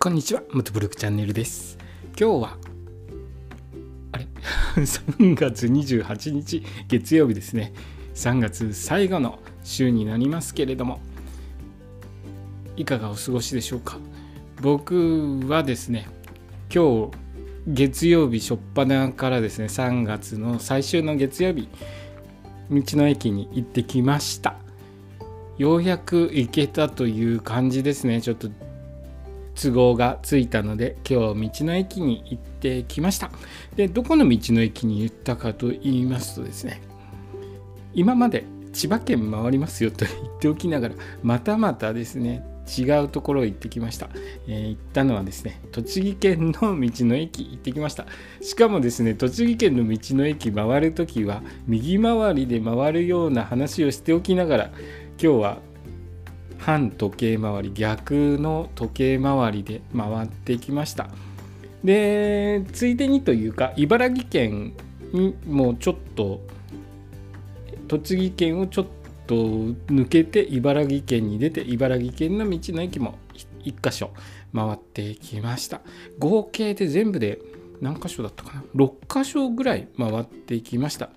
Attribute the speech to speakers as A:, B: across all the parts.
A: こんにちは、元ブログチャンネルです。今日は、あれ ?3 月28日月曜日ですね。3月最後の週になりますけれども、いかがお過ごしでしょうか？僕はですね、今日月曜日初っ端からですね、3月の最終の月曜日、道の駅に行ってきました。ようやく行けたという感じですね。ちょっと都合がついたので今日道の駅に行ってきました。でどこの道の駅に行ったかと言いますとですね今まで千葉県回りますよと言っておきながらまたまたですね違うところ行ってきました、えー行ったのはですね栃木県の道の駅行ってきました。しかもですね栃木県の道の駅回るときは右回りで回るような話をしておきながら今日は反時計回り逆の時計回りで回ってきました。でついでにというか茨城県にもうちょっと栃木県をちょっと抜けて茨城県に出て茨城県の道の駅も1箇所回ってきました。合計で全部で何箇所だったかな？6箇所ぐらい回ってきました。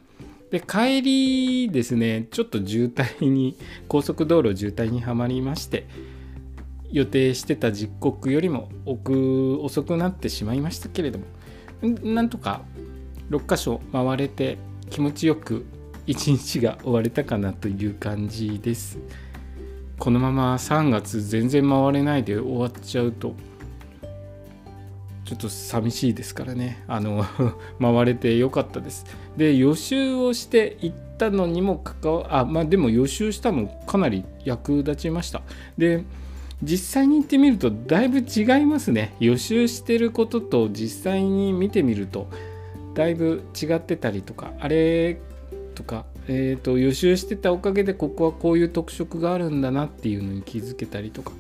A: で帰りですねちょっと渋滞に高速道路渋滞にはまりまして予定してた時刻よりも奥遅くなってしまいましたけれどもなんとか6箇所回れて気持ちよく一日が終われたかなという感じです。このまま3月全然回れないで終わっちゃうとちょっと寂しいですからね。あの 回れてよかったです。で予習をして行ったのにもかかわあまあでも予習したのかなり役立ちました。で実際に行ってみるとだいぶ違いますね。予習してることと実際に見てみるとだいぶ違ってたりとかあれとか、えー、と予習してたおかげでここはこういう特色があるんだなっていうのに気づけたりとか。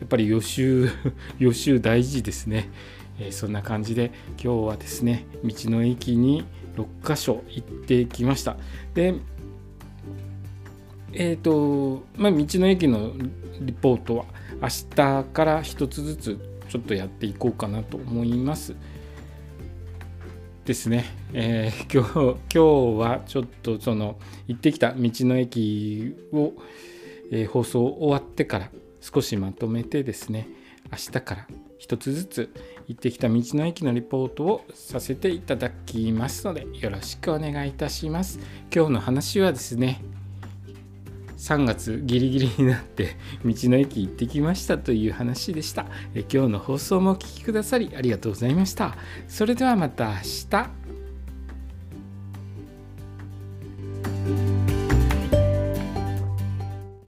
A: やっぱり予習 予習大事ですね、えーそんな感じで今日はですね道の駅に6箇所行ってきました。でえっ、とまあ道の駅のリポートは明日から一つずつちょっとやっていこうかなと思います。ですね、えー 今日今日はちょっとその行ってきた道の駅を、えー放送終わってから少しまとめてですね明日から一つずつ行ってきた道の駅のリポートをさせていただきますのでよろしくお願いいたします。今日の話はですね3月ギリギリになって 道の駅行ってきましたという話でした。え今日の放送もお聞きくださりありがとうございました。それではまた明日。